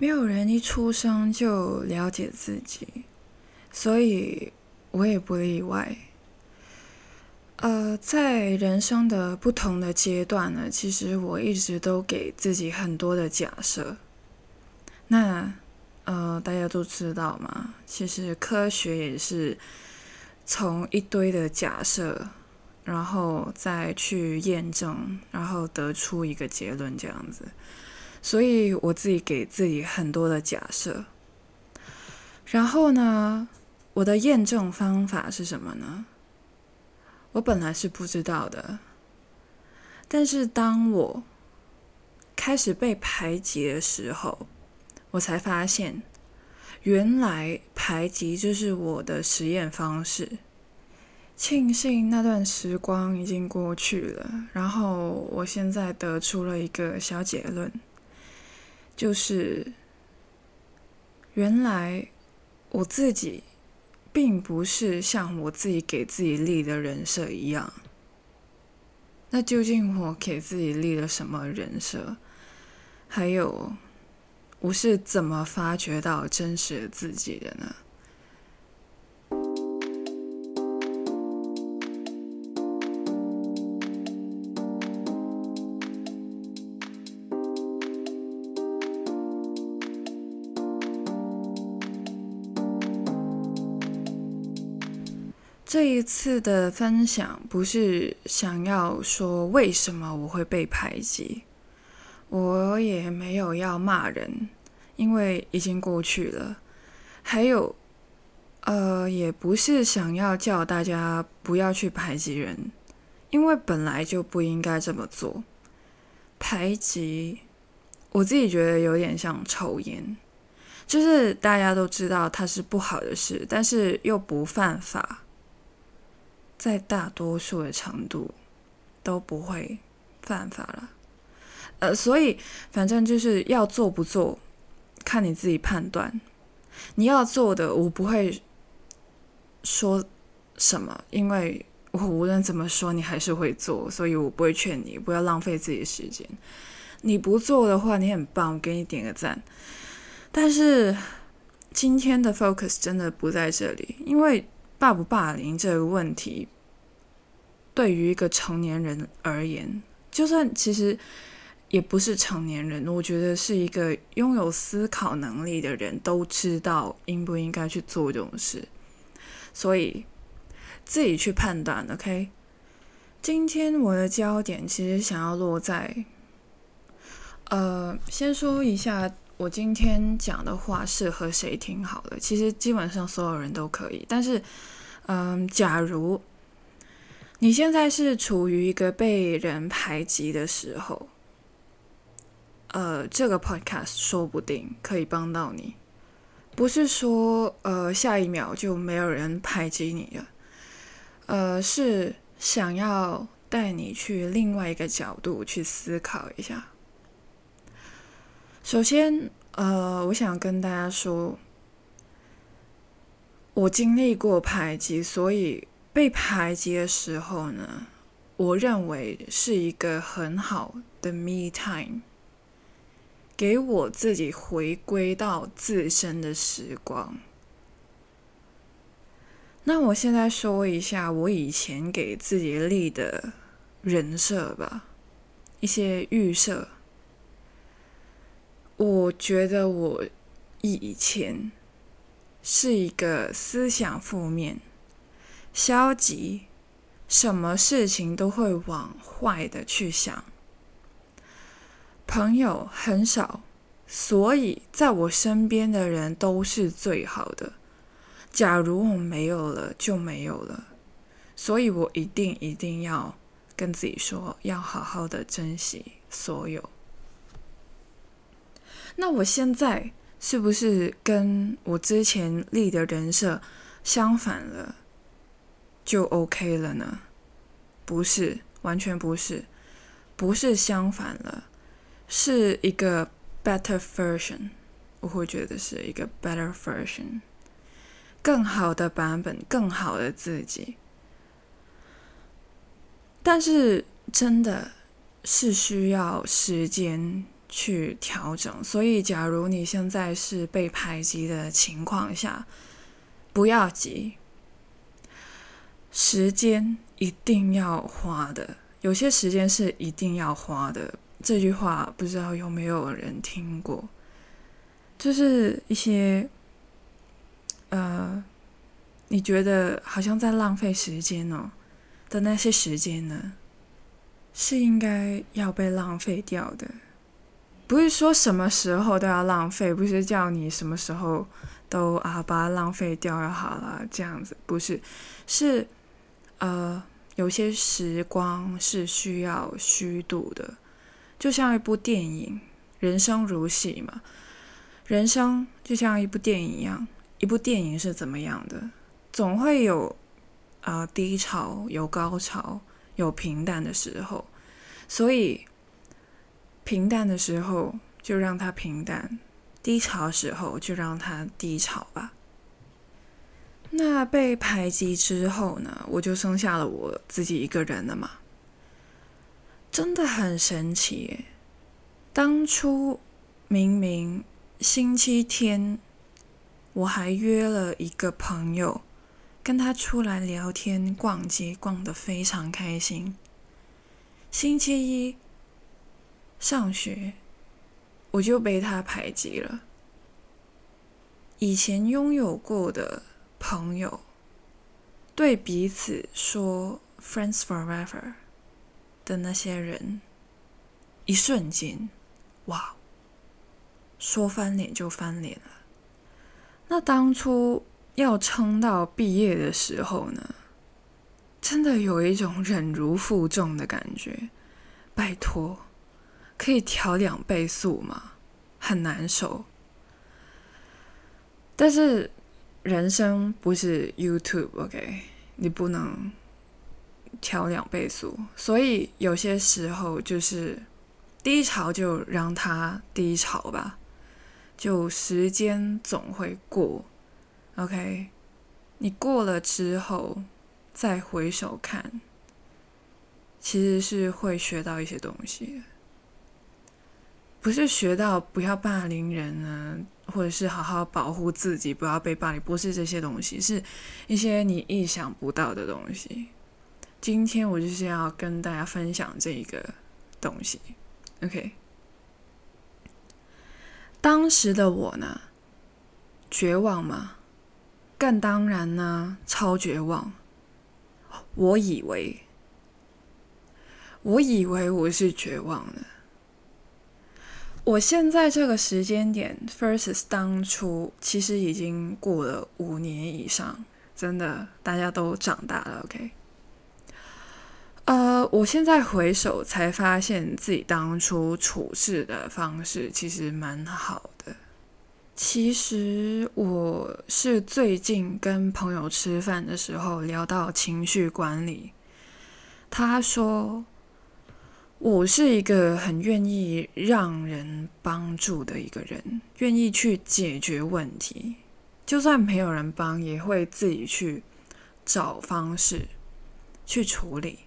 没有人一出生就了解自己，所以我也不例外。呃，在人生的不同的阶段呢，其实我一直都给自己很多的假设。那呃，大家都知道嘛，其实科学也是从一堆的假设，然后再去验证，然后得出一个结论这样子。所以我自己给自己很多的假设，然后呢，我的验证方法是什么呢？我本来是不知道的，但是当我开始被排挤的时候，我才发现，原来排挤就是我的实验方式。庆幸那段时光已经过去了，然后我现在得出了一个小结论。就是原来我自己并不是像我自己给自己立的人设一样。那究竟我给自己立了什么人设？还有我是怎么发掘到真实的自己的呢？次的分享不是想要说为什么我会被排挤，我也没有要骂人，因为已经过去了。还有，呃，也不是想要叫大家不要去排挤人，因为本来就不应该这么做。排挤，我自己觉得有点像抽烟，就是大家都知道它是不好的事，但是又不犯法。在大多数的程度都不会犯法了，呃，所以反正就是要做不做，看你自己判断。你要做的，我不会说什么，因为我无论怎么说，你还是会做，所以我不会劝你不要浪费自己的时间。你不做的话，你很棒，我给你点个赞。但是今天的 focus 真的不在这里，因为。霸不霸凌这个问题，对于一个成年人而言，就算其实也不是成年人，我觉得是一个拥有思考能力的人都知道应不应该去做这种事，所以自己去判断。OK，今天我的焦点其实想要落在，呃，先说一下。我今天讲的话适合谁听好了？其实基本上所有人都可以。但是，嗯，假如你现在是处于一个被人排挤的时候，呃，这个 podcast 说不定可以帮到你。不是说呃下一秒就没有人排挤你了，呃，是想要带你去另外一个角度去思考一下。首先，呃，我想跟大家说，我经历过排挤，所以被排挤的时候呢，我认为是一个很好的 me time，给我自己回归到自身的时光。那我现在说一下我以前给自己立的人设吧，一些预设。我觉得我以前是一个思想负面、消极，什么事情都会往坏的去想，朋友很少，所以在我身边的人都是最好的。假如我没有了，就没有了，所以我一定一定要跟自己说，要好好的珍惜所有。那我现在是不是跟我之前立的人设相反了，就 OK 了呢？不是，完全不是，不是相反了，是一个 better version。我会觉得是一个 better version，更好的版本，更好的自己。但是真的是需要时间。去调整。所以，假如你现在是被排挤的情况下，不要急，时间一定要花的。有些时间是一定要花的。这句话不知道有没有人听过？就是一些，呃，你觉得好像在浪费时间哦的那些时间呢，是应该要被浪费掉的。不是说什么时候都要浪费，不是叫你什么时候都啊把它浪费掉就好了，这样子不是，是呃。有些时光是需要虚度的，就像一部电影，人生如戏嘛。人生就像一部电影一样，一部电影是怎么样的？总会有啊低潮，有高潮，有平淡的时候。所以平淡的时候就让它平淡，低潮时候就让它低潮吧。那被排挤之后呢？我就剩下了我自己一个人了嘛，真的很神奇！当初明明星期天我还约了一个朋友，跟他出来聊天、逛街，逛得非常开心。星期一上学，我就被他排挤了。以前拥有过的。朋友对彼此说 “friends forever” 的那些人，一瞬间，哇，说翻脸就翻脸了。那当初要撑到毕业的时候呢，真的有一种忍辱负重的感觉。拜托，可以调两倍速吗？很难受。但是。人生不是 YouTube，OK？你不能调两倍速，所以有些时候就是低潮，就让它低潮吧。就时间总会过，OK？你过了之后再回首看，其实是会学到一些东西，不是学到不要霸凌人呢。或者是好好保护自己，不要被霸凌，不是这些东西，是一些你意想不到的东西。今天我就是要跟大家分享这一个东西。OK，当时的我呢，绝望吗？更当然呢，超绝望。我以为，我以为我是绝望的。我现在这个时间点，versus 当初，其实已经过了五年以上，真的，大家都长大了。OK，呃，我现在回首才发现自己当初处事的方式其实蛮好的。其实我是最近跟朋友吃饭的时候聊到情绪管理，他说。我是一个很愿意让人帮助的一个人，愿意去解决问题，就算没有人帮，也会自己去找方式去处理。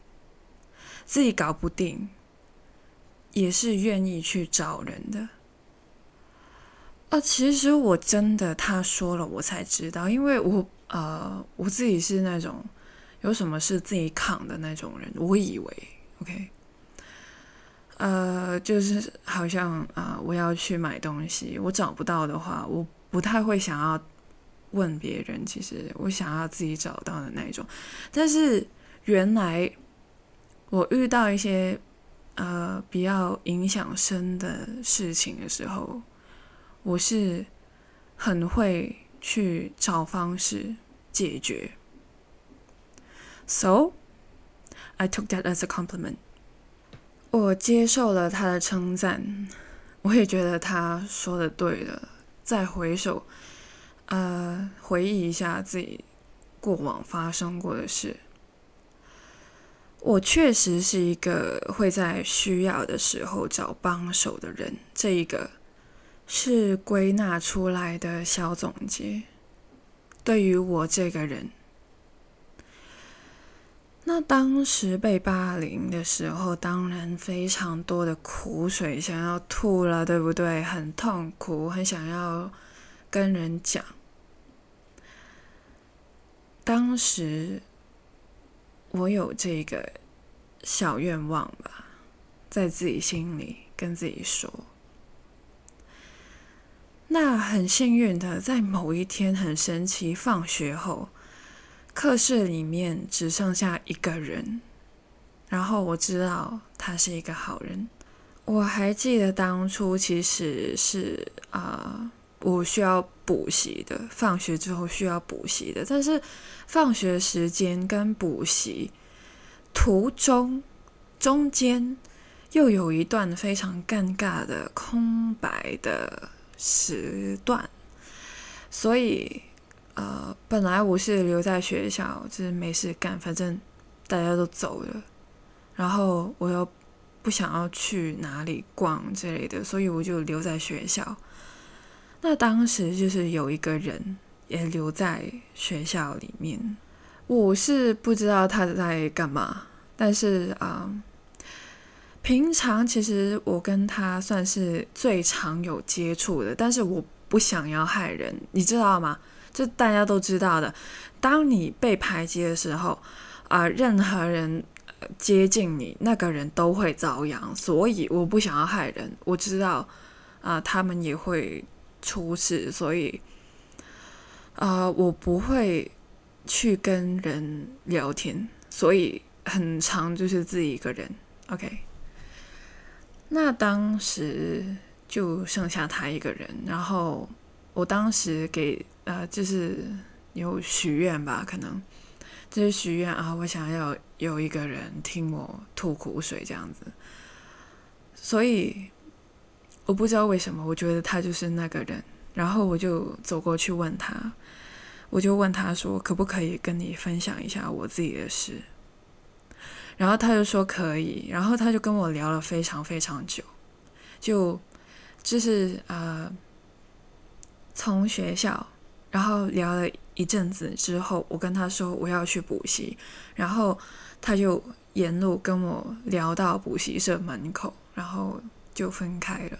自己搞不定，也是愿意去找人的。啊，其实我真的他说了，我才知道，因为我呃，我自己是那种有什么事自己扛的那种人，我以为 OK。呃，就是好像啊，我要去买东西，我找不到的话，我不太会想要问别人。其实我想要自己找到的那种。但是原来我遇到一些呃比较影响深的事情的时候，我是很会去找方式解决。So I took that as a compliment. 我接受了他的称赞，我也觉得他说的对了。再回首，呃，回忆一下自己过往发生过的事，我确实是一个会在需要的时候找帮手的人。这一个是归纳出来的小总结。对于我这个人，那当时被霸凌的时候，当然非常多的苦水想要吐了，对不对？很痛苦，很想要跟人讲。当时我有这个小愿望吧，在自己心里跟自己说。那很幸运的，在某一天很神奇，放学后。课室里面只剩下一个人，然后我知道他是一个好人。我还记得当初其实是啊，我需要补习的，放学之后需要补习的，但是放学时间跟补习途中中间又有一段非常尴尬的空白的时段，所以。呃，本来我是留在学校，就是没事干，反正大家都走了，然后我又不想要去哪里逛之类的，所以我就留在学校。那当时就是有一个人也留在学校里面，我是不知道他在干嘛，但是啊，平常其实我跟他算是最常有接触的，但是我不想要害人，你知道吗？这大家都知道的。当你被排挤的时候，啊，任何人接近你，那个人都会遭殃。所以我不想要害人，我知道啊，他们也会出事，所以啊，我不会去跟人聊天，所以很长就是自己一个人。OK，那当时就剩下他一个人，然后我当时给。呃，就是有许愿吧，可能就是许愿啊，我想要有一个人听我吐苦水这样子，所以我不知道为什么，我觉得他就是那个人，然后我就走过去问他，我就问他说，可不可以跟你分享一下我自己的事？然后他就说可以，然后他就跟我聊了非常非常久，就就是呃，从学校。然后聊了一阵子之后，我跟他说我要去补习，然后他就沿路跟我聊到补习社门口，然后就分开了。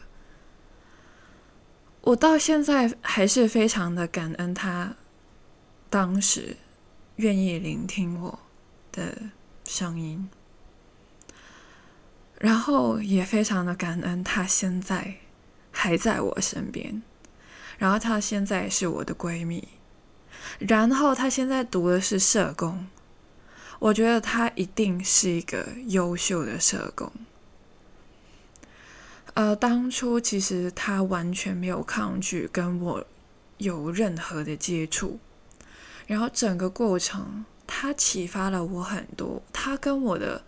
我到现在还是非常的感恩他当时愿意聆听我的声音，然后也非常的感恩他现在还在我身边。然后她现在是我的闺蜜，然后她现在读的是社工，我觉得她一定是一个优秀的社工。呃，当初其实她完全没有抗拒跟我有任何的接触，然后整个过程她启发了我很多，她跟我的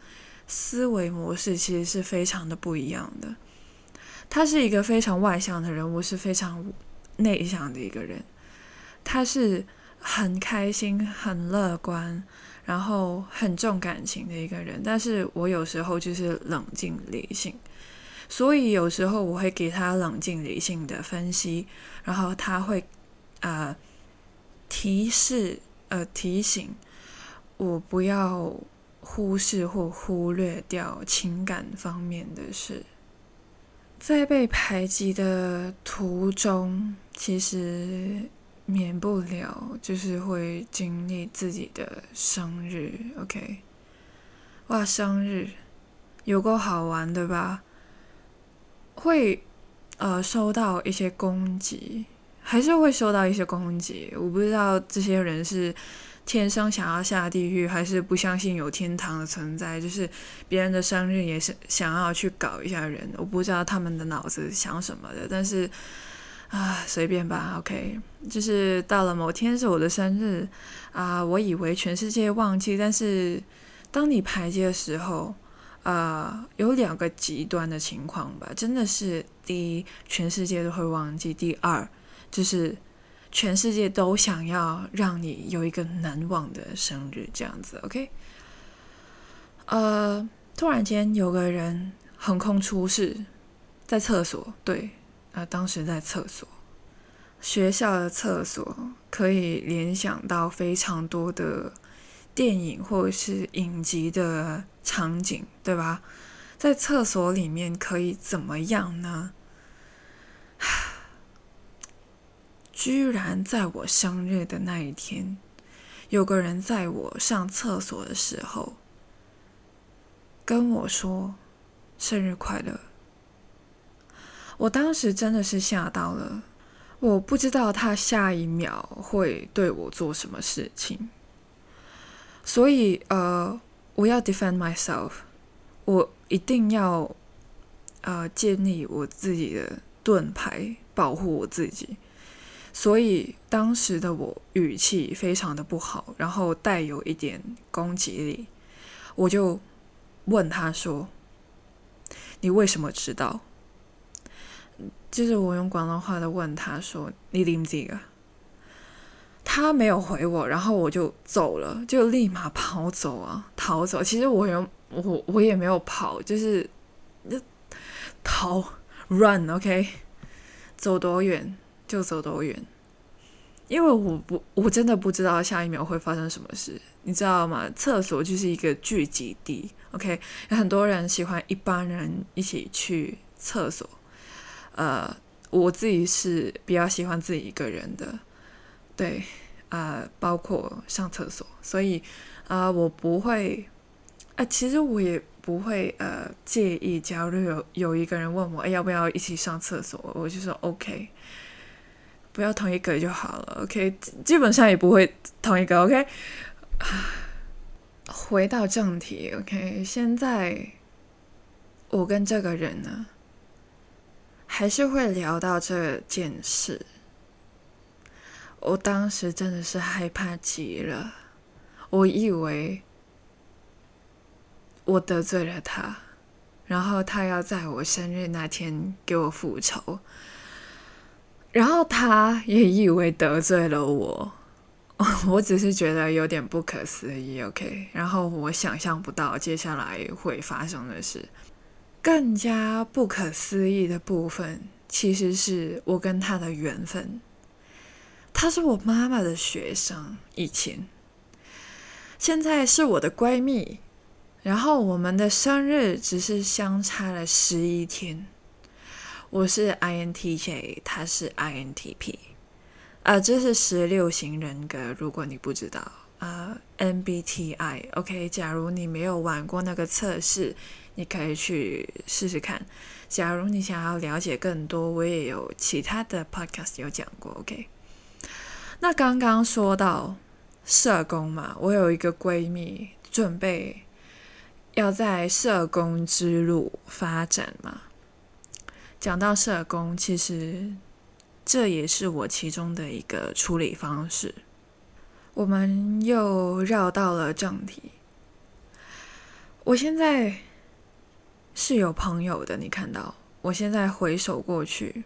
思维模式其实是非常的不一样的。她是一个非常外向的人物，是非常。内向的一个人，他是很开心、很乐观，然后很重感情的一个人。但是我有时候就是冷静理性，所以有时候我会给他冷静理性的分析，然后他会呃提示呃提醒我不要忽视或忽略掉情感方面的事。在被排挤的途中，其实免不了就是会经历自己的生日。OK，哇，生日有够好玩的吧？会呃收到一些攻击，还是会收到一些攻击？我不知道这些人是。天生想要下地狱，还是不相信有天堂的存在？就是别人的生日也是想要去搞一下人，我不知道他们的脑子想什么的。但是啊，随便吧，OK。就是到了某天是我的生日啊，我以为全世界忘记，但是当你排解的时候，啊，有两个极端的情况吧。真的是第一，全世界都会忘记；第二，就是。全世界都想要让你有一个难忘的生日，这样子，OK？呃，突然间有个人横空出世，在厕所，对，啊，当时在厕所，学校的厕所可以联想到非常多的电影或者是影集的场景，对吧？在厕所里面可以怎么样呢？居然在我生日的那一天，有个人在我上厕所的时候跟我说“生日快乐”。我当时真的是吓到了，我不知道他下一秒会对我做什么事情，所以呃，我要 defend myself，我一定要呃建立我自己的盾牌，保护我自己。所以当时的我语气非常的不好，然后带有一点攻击力，我就问他说：“你为什么知道？”就是我用广东话的问他说：“你点知啊？”他没有回我，然后我就走了，就立马跑走啊，逃走。其实我有我我也没有跑，就是逃，run，OK，走多远？就走多远，因为我不，我真的不知道下一秒会发生什么事，你知道吗？厕所就是一个聚集地，OK，有很多人喜欢一帮人一起去厕所，呃，我自己是比较喜欢自己一个人的，对，呃，包括上厕所，所以啊，我不会，啊，其实我也不会呃介意，假如有有一个人问我，哎，要不要一起上厕所，我就说 OK。不要同一个就好了，OK，基本上也不会同一个，OK。回到正题，OK，现在我跟这个人呢，还是会聊到这件事。我当时真的是害怕极了，我以为我得罪了他，然后他要在我生日那天给我复仇。然后他也以为得罪了我，我只是觉得有点不可思议。OK，然后我想象不到接下来会发生的事。更加不可思议的部分，其实是我跟他的缘分。他是我妈妈的学生，以前，现在是我的闺蜜。然后我们的生日只是相差了十一天。我是 INTJ，他是 INTP，啊，这是十六型人格。如果你不知道，啊，MBTI，OK。假如你没有玩过那个测试，你可以去试试看。假如你想要了解更多，我也有其他的 podcast 有讲过，OK。那刚刚说到社工嘛，我有一个闺蜜准备要在社工之路发展嘛。讲到社工，其实这也是我其中的一个处理方式。我们又绕到了正题。我现在是有朋友的，你看到？我现在回首过去，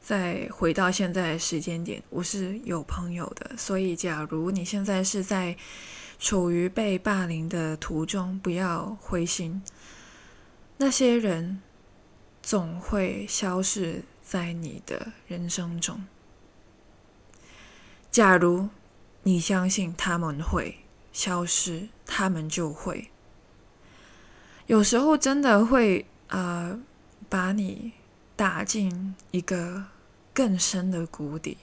再回到现在时间点，我是有朋友的。所以，假如你现在是在处于被霸凌的途中，不要灰心。那些人。总会消失在你的人生中。假如你相信他们会消失，他们就会。有时候真的会啊，把你打进一个更深的谷底。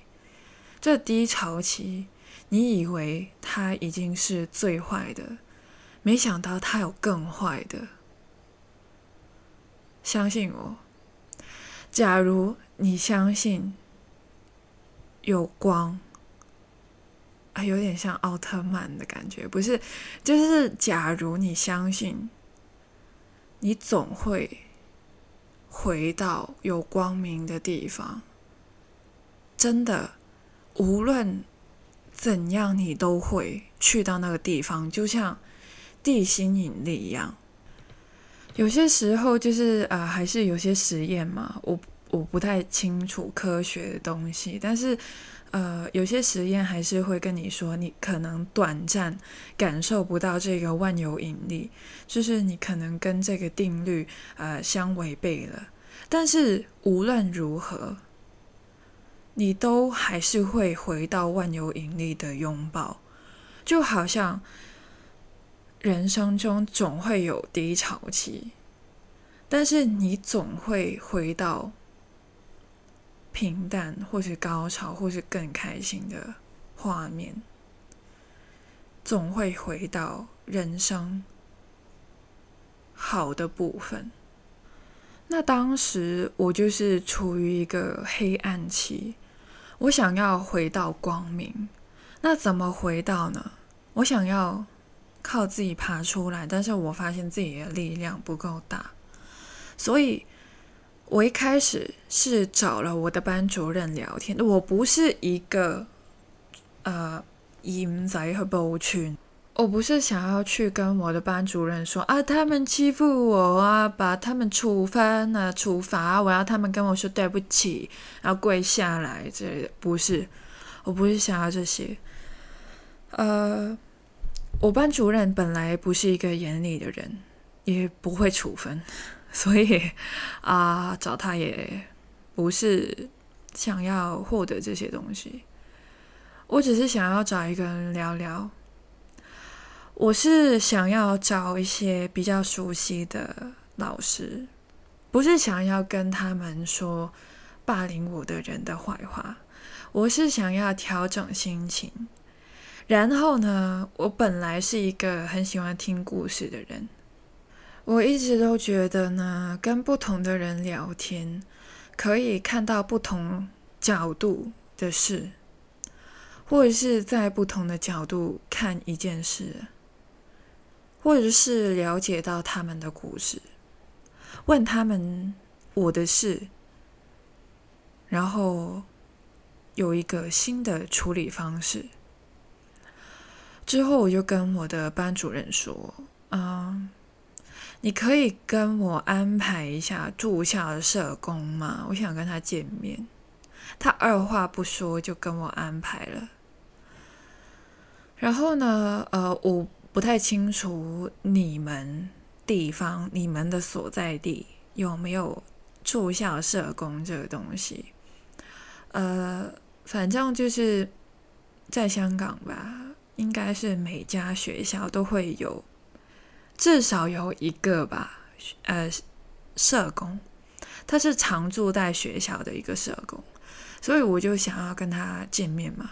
这低潮期，你以为他已经是最坏的，没想到他有更坏的。相信我，假如你相信有光，啊，有点像奥特曼的感觉，不是？就是假如你相信，你总会回到有光明的地方。真的，无论怎样，你都会去到那个地方，就像地心引力一样。有些时候就是啊，还是有些实验嘛，我我不太清楚科学的东西，但是呃，有些实验还是会跟你说，你可能短暂感受不到这个万有引力，就是你可能跟这个定律呃相违背了，但是无论如何，你都还是会回到万有引力的拥抱，就好像人生中总会有低潮期，但是你总会回到平淡，或是高潮，或是更开心的画面，总会回到人生好的部分。那当时我就是处于一个黑暗期，我想要回到光明。那怎么回到呢？我想要靠自己爬出来，但是我发现自己的力量不够大，所以我一开始是找了我的班主任聊天。我不是一个呃淫贼和包群。我不是想要去跟我的班主任说啊，他们欺负我啊，把他们处分啊，处罚，我要他们跟我说对不起，然后跪下来之类的。不是，我不是想要这些。呃，我班主任本来不是一个严厉的人，也不会处分，所以啊，找他也不是想要获得这些东西。我只是想要找一个人聊聊。我是想要找一些比较熟悉的老师，不是想要跟他们说霸凌我的人的坏话。我是想要调整心情。然后呢，我本来是一个很喜欢听故事的人，我一直都觉得呢，跟不同的人聊天，可以看到不同角度的事，或者是在不同的角度看一件事。或者是了解到他们的故事，问他们我的事，然后有一个新的处理方式。之后我就跟我的班主任说：“啊，你可以跟我安排一下住校社工吗？我想跟他见面。”他二话不说就跟我安排了。然后呢，呃，我。不太清楚你们地方、你们的所在地有没有住校社工这个东西。呃，反正就是在香港吧，应该是每家学校都会有，至少有一个吧。呃，社工，他是常住在学校的一个社工，所以我就想要跟他见面嘛。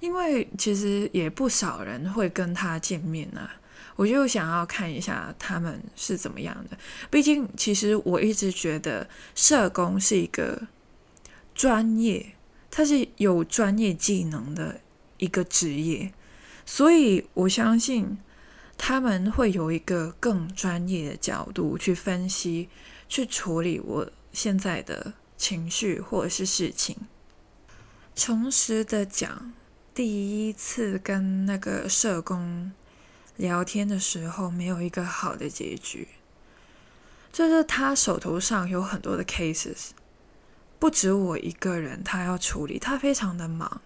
因为其实也不少人会跟他见面啊，我就想要看一下他们是怎么样的。毕竟，其实我一直觉得社工是一个专业，他是有专业技能的一个职业，所以我相信他们会有一个更专业的角度去分析、去处理我现在的情绪或者是事情。诚实的讲。第一次跟那个社工聊天的时候，没有一个好的结局。就是他手头上有很多的 cases，不止我一个人，他要处理，他非常的忙，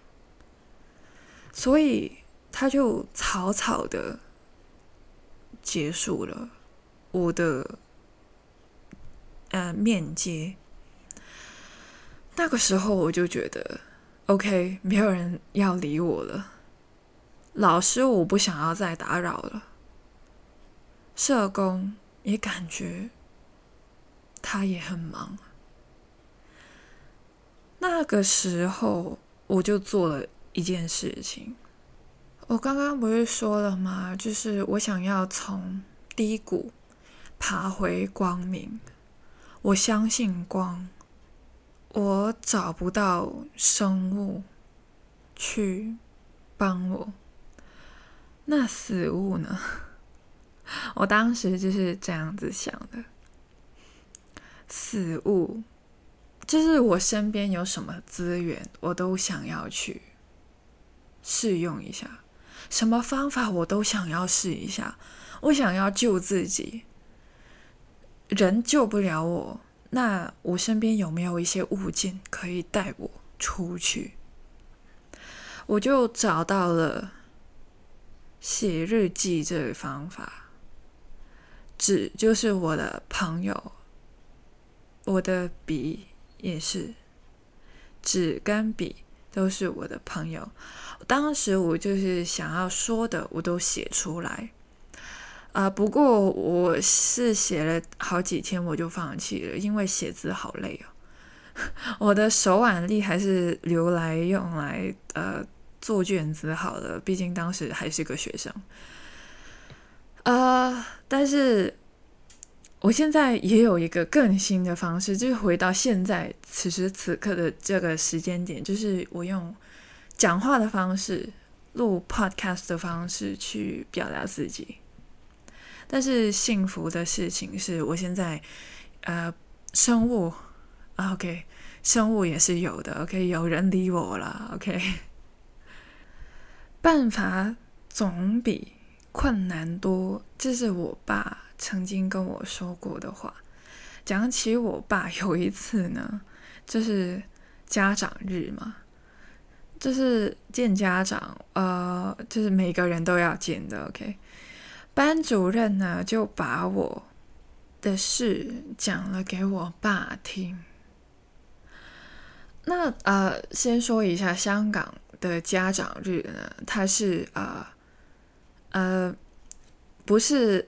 所以他就草草的结束了我的呃面接。那个时候我就觉得。OK，没有人要理我了。老师，我不想要再打扰了。社工也感觉他也很忙。那个时候，我就做了一件事情。我刚刚不是说了吗？就是我想要从低谷爬回光明。我相信光。我找不到生物去帮我，那死物呢？我当时就是这样子想的。死物就是我身边有什么资源，我都想要去试用一下，什么方法我都想要试一下。我想要救自己，人救不了我。那我身边有没有一些物件可以带我出去？我就找到了写日记这个方法。纸就是我的朋友，我的笔也是，纸跟笔都是我的朋友。当时我就是想要说的，我都写出来。啊，不过我是写了好几天我就放弃了，因为写字好累哦。我的手腕力还是留来用来呃做卷子好了，毕竟当时还是个学生。呃，但是我现在也有一个更新的方式，就是回到现在此时此刻的这个时间点，就是我用讲话的方式录 podcast 的方式去表达自己。但是幸福的事情是我现在呃生物。OK，生物也是有的。OK，有人理我了。OK，办法总比困难多，这是我爸曾经跟我说过的话。讲起我爸有一次呢，就是家长日嘛，就是见家长，呃，就是每个人都要见的。OK，班主任呢就把我的事讲了给我爸听。那呃，先说一下香港的家长日呢，它是呃呃，不是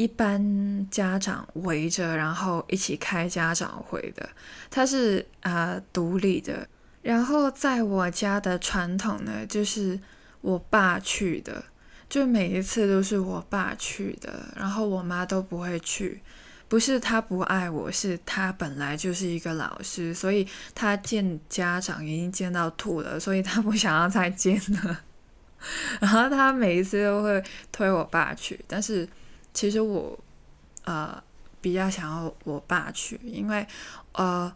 一般家长围着然后一起开家长会的，它是呃独立的。然后在我家的传统呢，就是我爸去的，就每一次都是我爸去的，然后我妈都不会去。不是他不爱我，是他本来就是一个老师，所以他见家长已经见到吐了，所以他不想要再见了。然后他每一次都会推我爸去，但是其实我呃比较想要我爸去，因为呃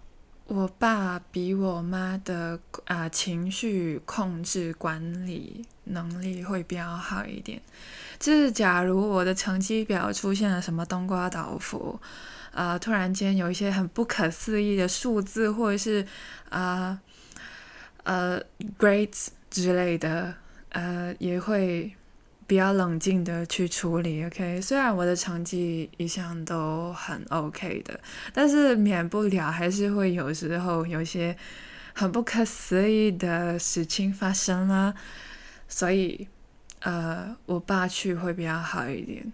我爸比我妈的啊情绪控制管理能力会比较好一点。就是假如我的成绩表出现了什么冬瓜倒伏，呃，突然间有一些很不可思议的数字，或者是啊呃 grades 之类的，呃，也会比较冷静的去处理。OK，虽然我的成绩一向都很 OK 的，但是免不了还是会有时候有些很不可思议的事情发生啦，所以。呃，我爸去会比较好一点。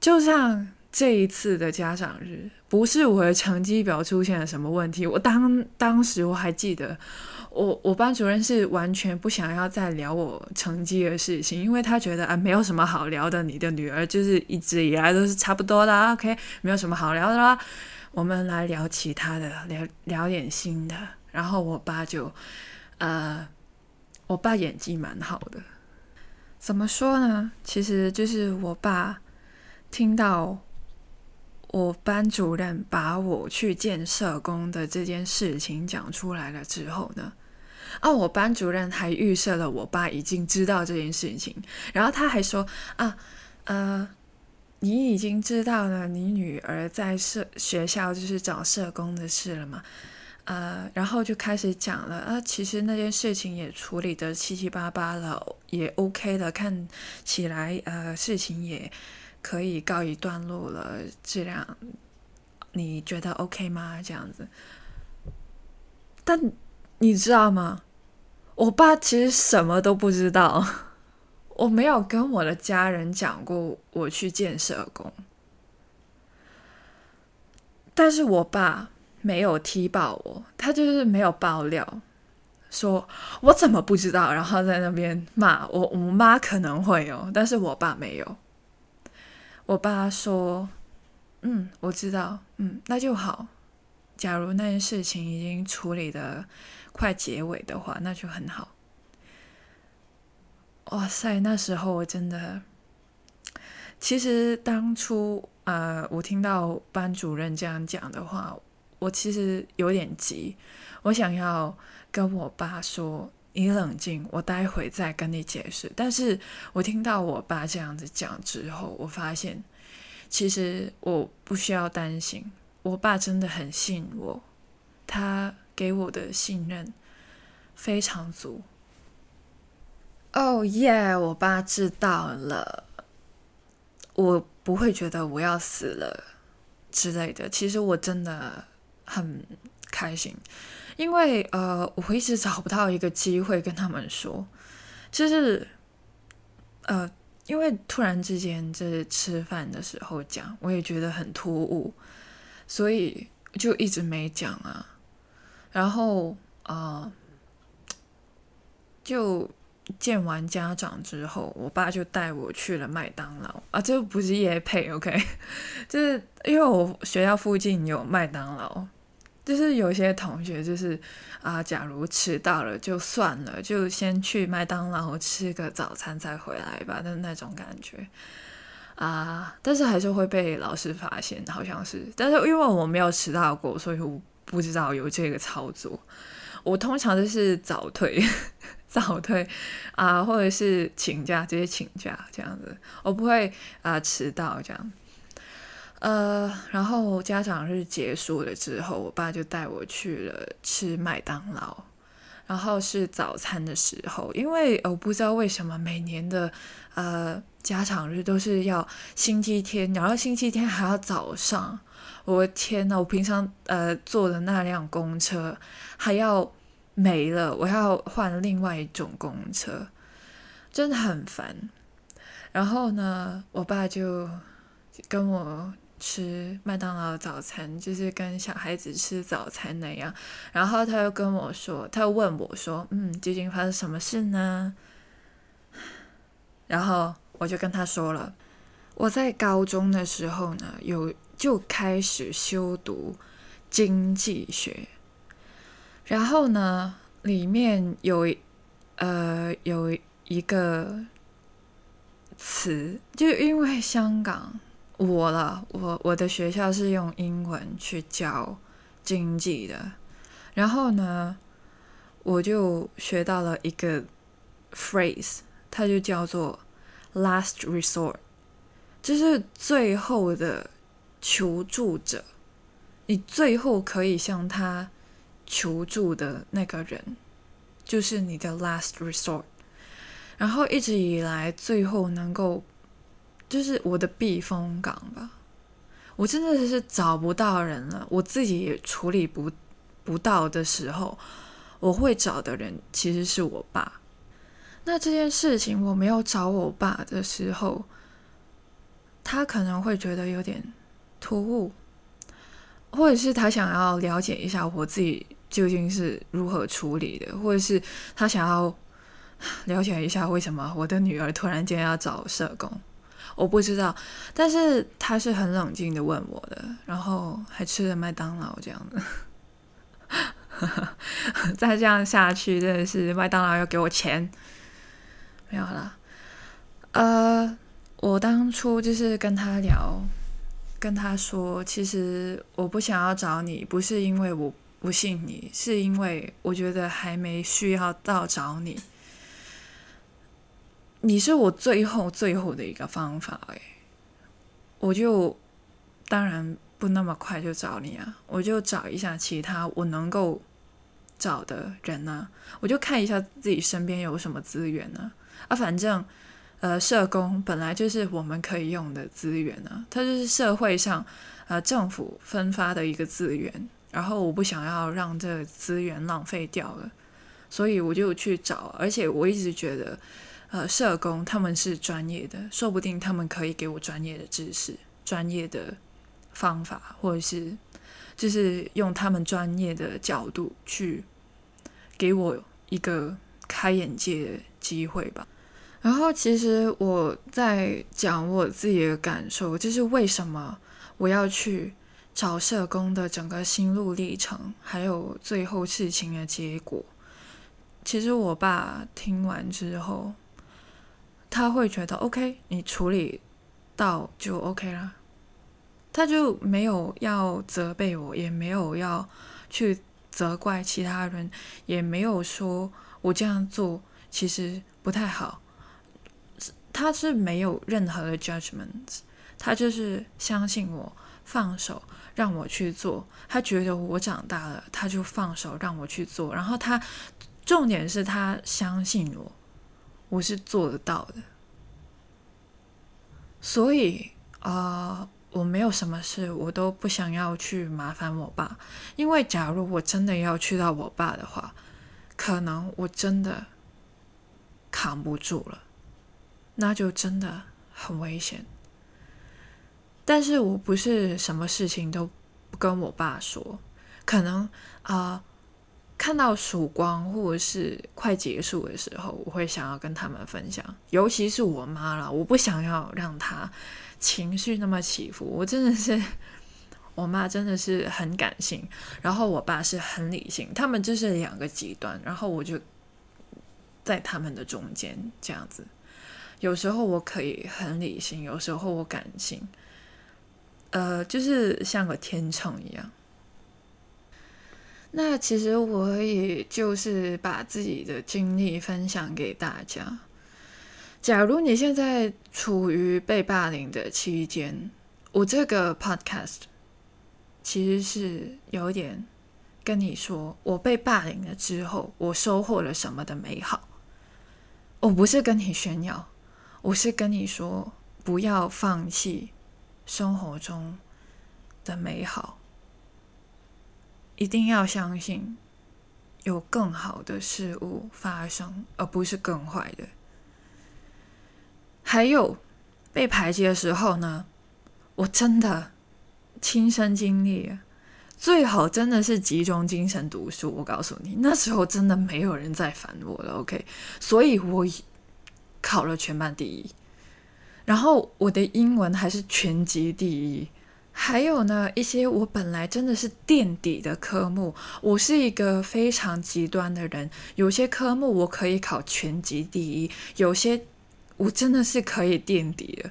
就像这一次的家长日，不是我的成绩表出现了什么问题。我当当时我还记得，我我班主任是完全不想要再聊我成绩的事情，因为他觉得啊，没有什么好聊的。你的女儿就是一直以来都是差不多的，OK，没有什么好聊的啦。我们来聊其他的，聊聊点新的。然后我爸就，呃，我爸演技蛮好的。怎么说呢？其实就是我爸听到我班主任把我去见社工的这件事情讲出来了之后呢，啊，我班主任还预设了我爸已经知道这件事情，然后他还说啊，呃，你已经知道了你女儿在社学校就是找社工的事了吗？呃，然后就开始讲了啊，其实那件事情也处理的七七八八了，也 OK 了，看起来呃事情也可以告一段落了，这样你觉得 OK 吗？这样子，但你知道吗？我爸其实什么都不知道，我没有跟我的家人讲过我去见社工，但是我爸。没有踢爆我，他就是没有爆料，说我怎么不知道，然后在那边骂我。我妈可能会有，但是我爸没有。我爸说：“嗯，我知道，嗯，那就好。假如那件事情已经处理的快结尾的话，那就很好。”哇塞，那时候我真的，其实当初呃，我听到班主任这样讲的话。我其实有点急，我想要跟我爸说：“你冷静，我待会再跟你解释。”但是我听到我爸这样子讲之后，我发现其实我不需要担心，我爸真的很信我，他给我的信任非常足。哦耶，我爸知道了，我不会觉得我要死了之类的。其实我真的。很开心，因为呃，我一直找不到一个机会跟他们说，就是呃，因为突然之间就是吃饭的时候讲，我也觉得很突兀，所以就一直没讲啊。然后啊，就见完家长之后，我爸就带我去了麦当劳啊，这不是夜配，OK，就是因为我学校附近有麦当劳。就是有些同学就是啊，假如迟到了就算了，就先去麦当劳吃个早餐再回来吧的那种感觉啊。但是还是会被老师发现，好像是。但是因为我没有迟到过，所以我不知道有这个操作。我通常就是早退，早退啊，或者是请假直接请假这样子，我不会啊迟到这样。呃，然后家长日结束了之后，我爸就带我去了吃麦当劳，然后是早餐的时候，因为我不知道为什么每年的呃家长日都是要星期天，然后星期天还要早上，我的天呐，我平常呃坐的那辆公车还要没了，我要换另外一种公车，真的很烦。然后呢，我爸就跟我。吃麦当劳早餐就是跟小孩子吃早餐那样，然后他又跟我说，他又问我说：“嗯，究竟发生什么事呢？”然后我就跟他说了，我在高中的时候呢，有就开始修读经济学，然后呢，里面有呃有一个词，就因为香港。我了，我我的学校是用英文去教经济的，然后呢，我就学到了一个 phrase，它就叫做 last resort，就是最后的求助者，你最后可以向他求助的那个人，就是你的 last resort，然后一直以来，最后能够。就是我的避风港吧，我真的是找不到人了，我自己也处理不不到的时候，我会找的人其实是我爸。那这件事情我没有找我爸的时候，他可能会觉得有点突兀，或者是他想要了解一下我自己究竟是如何处理的，或者是他想要 了解一下为什么我的女儿突然间要找社工。我不知道，但是他是很冷静的问我的，然后还吃了麦当劳这样子。再这样下去，真的是麦当劳要给我钱，没有了。呃，我当初就是跟他聊，跟他说，其实我不想要找你，不是因为我不信你，是因为我觉得还没需要到找你。你是我最后最后的一个方法诶，我就当然不那么快就找你啊，我就找一下其他我能够找的人呢，我就看一下自己身边有什么资源呢啊，反正呃社工本来就是我们可以用的资源啊，它就是社会上呃政府分发的一个资源，然后我不想要让这个资源浪费掉了，所以我就去找，而且我一直觉得。呃，社工他们是专业的，说不定他们可以给我专业的知识、专业的方法，或者是就是用他们专业的角度去给我一个开眼界的机会吧。然后，其实我在讲我自己的感受，就是为什么我要去找社工的整个心路历程，还有最后事情的结果。其实我爸听完之后。他会觉得 OK，你处理到就 OK 了，他就没有要责备我，也没有要去责怪其他人，也没有说我这样做其实不太好。他是没有任何的 judgment，他就是相信我，放手让我去做。他觉得我长大了，他就放手让我去做。然后他重点是他相信我。我是做得到的，所以啊，我没有什么事，我都不想要去麻烦我爸，因为假如我真的要去到我爸的话，可能我真的扛不住了。那就真的很危险。但是我不是什么事情都不跟我爸说，可能啊，看到曙光或者是快结束的时候，我会想要跟他们分享，尤其是我妈了，我不想要让她情绪那么起伏。我真的是，我妈真的是很感性，然后我爸是很理性，他们就是两个极端，然后我就在他们的中间这样子。有时候我可以很理性，有时候我感性。呃，就是像个天秤一样。那其实我也就是把自己的经历分享给大家。假如你现在处于被霸凌的期间，我这个 podcast 其实是有点跟你说，我被霸凌了之后，我收获了什么的美好。我不是跟你炫耀，我是跟你说，不要放弃。生活中的美好，一定要相信有更好的事物发生，而不是更坏的。还有被排挤的时候呢，我真的亲身经历，最好真的是集中精神读书。我告诉你，那时候真的没有人再烦我了。OK，所以我考了全班第一。然后我的英文还是全级第一，还有呢一些我本来真的是垫底的科目，我是一个非常极端的人，有些科目我可以考全级第一，有些我真的是可以垫底的，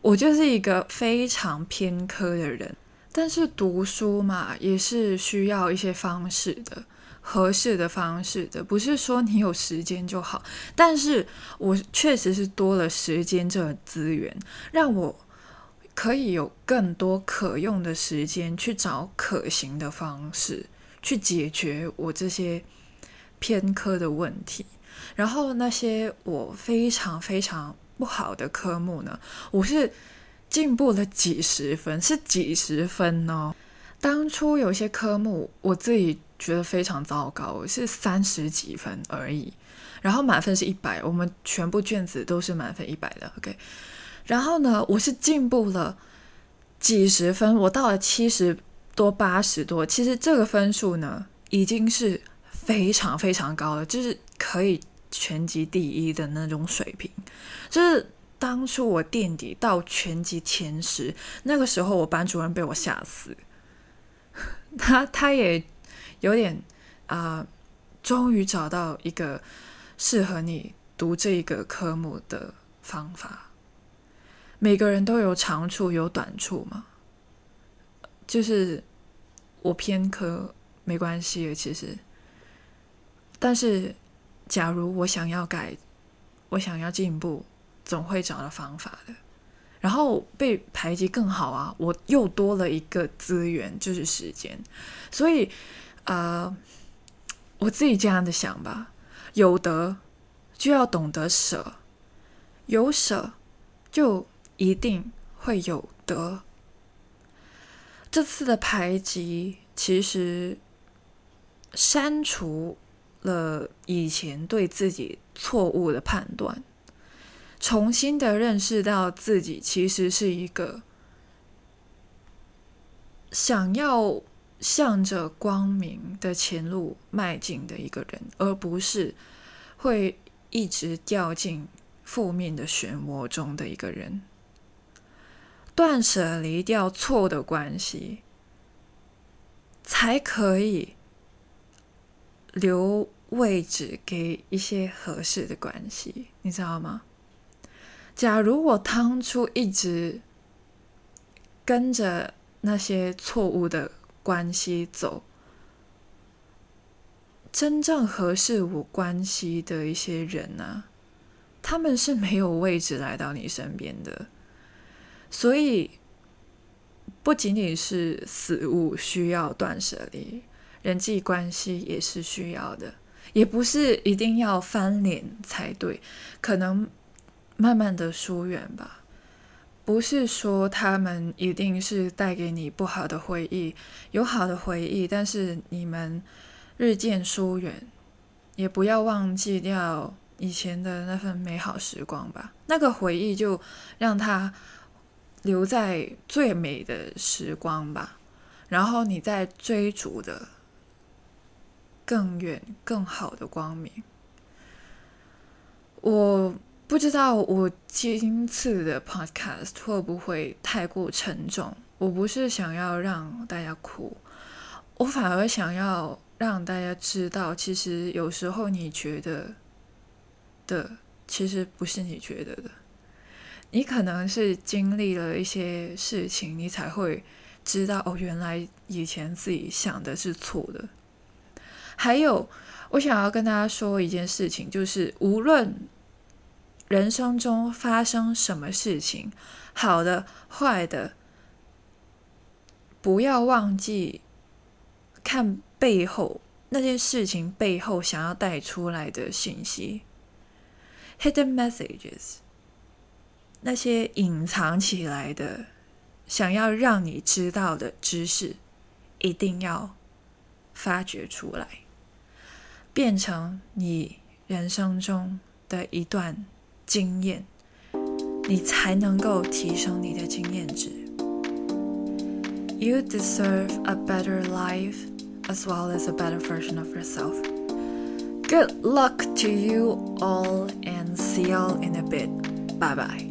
我就是一个非常偏科的人，但是读书嘛也是需要一些方式的。合适的方式的，不是说你有时间就好，但是我确实是多了时间这个资源，让我可以有更多可用的时间去找可行的方式去解决我这些偏科的问题。然后那些我非常非常不好的科目呢，我是进步了几十分，是几十分哦。当初有些科目我自己。觉得非常糟糕，是三十几分而已，然后满分是一百，我们全部卷子都是满分一百的，OK。然后呢，我是进步了几十分，我到了七十多、八十多，其实这个分数呢，已经是非常非常高了，就是可以全级第一的那种水平。就是当初我垫底到全级前十，那个时候我班主任被我吓死，他他也。有点啊，终于找到一个适合你读这个科目的方法。每个人都有长处有短处嘛，就是我偏科没关系，其实。但是，假如我想要改，我想要进步，总会找到方法的。然后被排挤更好啊，我又多了一个资源，就是时间，所以。呃，我自己这样的想吧，有得就要懂得舍，有舍就一定会有得。这次的排挤其实删除了以前对自己错误的判断，重新的认识到自己其实是一个想要。向着光明的前路迈进的一个人，而不是会一直掉进负面的漩涡中的一个人。断舍离掉错的关系，才可以留位置给一些合适的关系，你知道吗？假如我当初一直跟着那些错误的。关系走，真正合适我关系的一些人呢，他们是没有位置来到你身边的，所以不仅仅是死物需要断舍离，人际关系也是需要的，也不是一定要翻脸才对，可能慢慢的疏远吧。不是说他们一定是带给你不好的回忆，有好的回忆，但是你们日渐疏远，也不要忘记掉以前的那份美好时光吧。那个回忆就让它留在最美的时光吧。然后你在追逐的更远、更好的光明。我不知道我今次的 podcast 会不会太过沉重。我不是想要让大家哭，我反而想要让大家知道，其实有时候你觉得的，其实不是你觉得的。你可能是经历了一些事情，你才会知道哦，原来以前自己想的是错的。还有，我想要跟大家说一件事情，就是无论人生中发生什么事情，好的、坏的。不要忘记看背后那件事情背后想要带出来的信息，hidden messages，那些隐藏起来的想要让你知道的知识，一定要发掘出来，变成你人生中的一段经验，你才能够提升你的经验值。You deserve a better life as well as a better version of yourself. Good luck to you all and see y'all in a bit. Bye bye.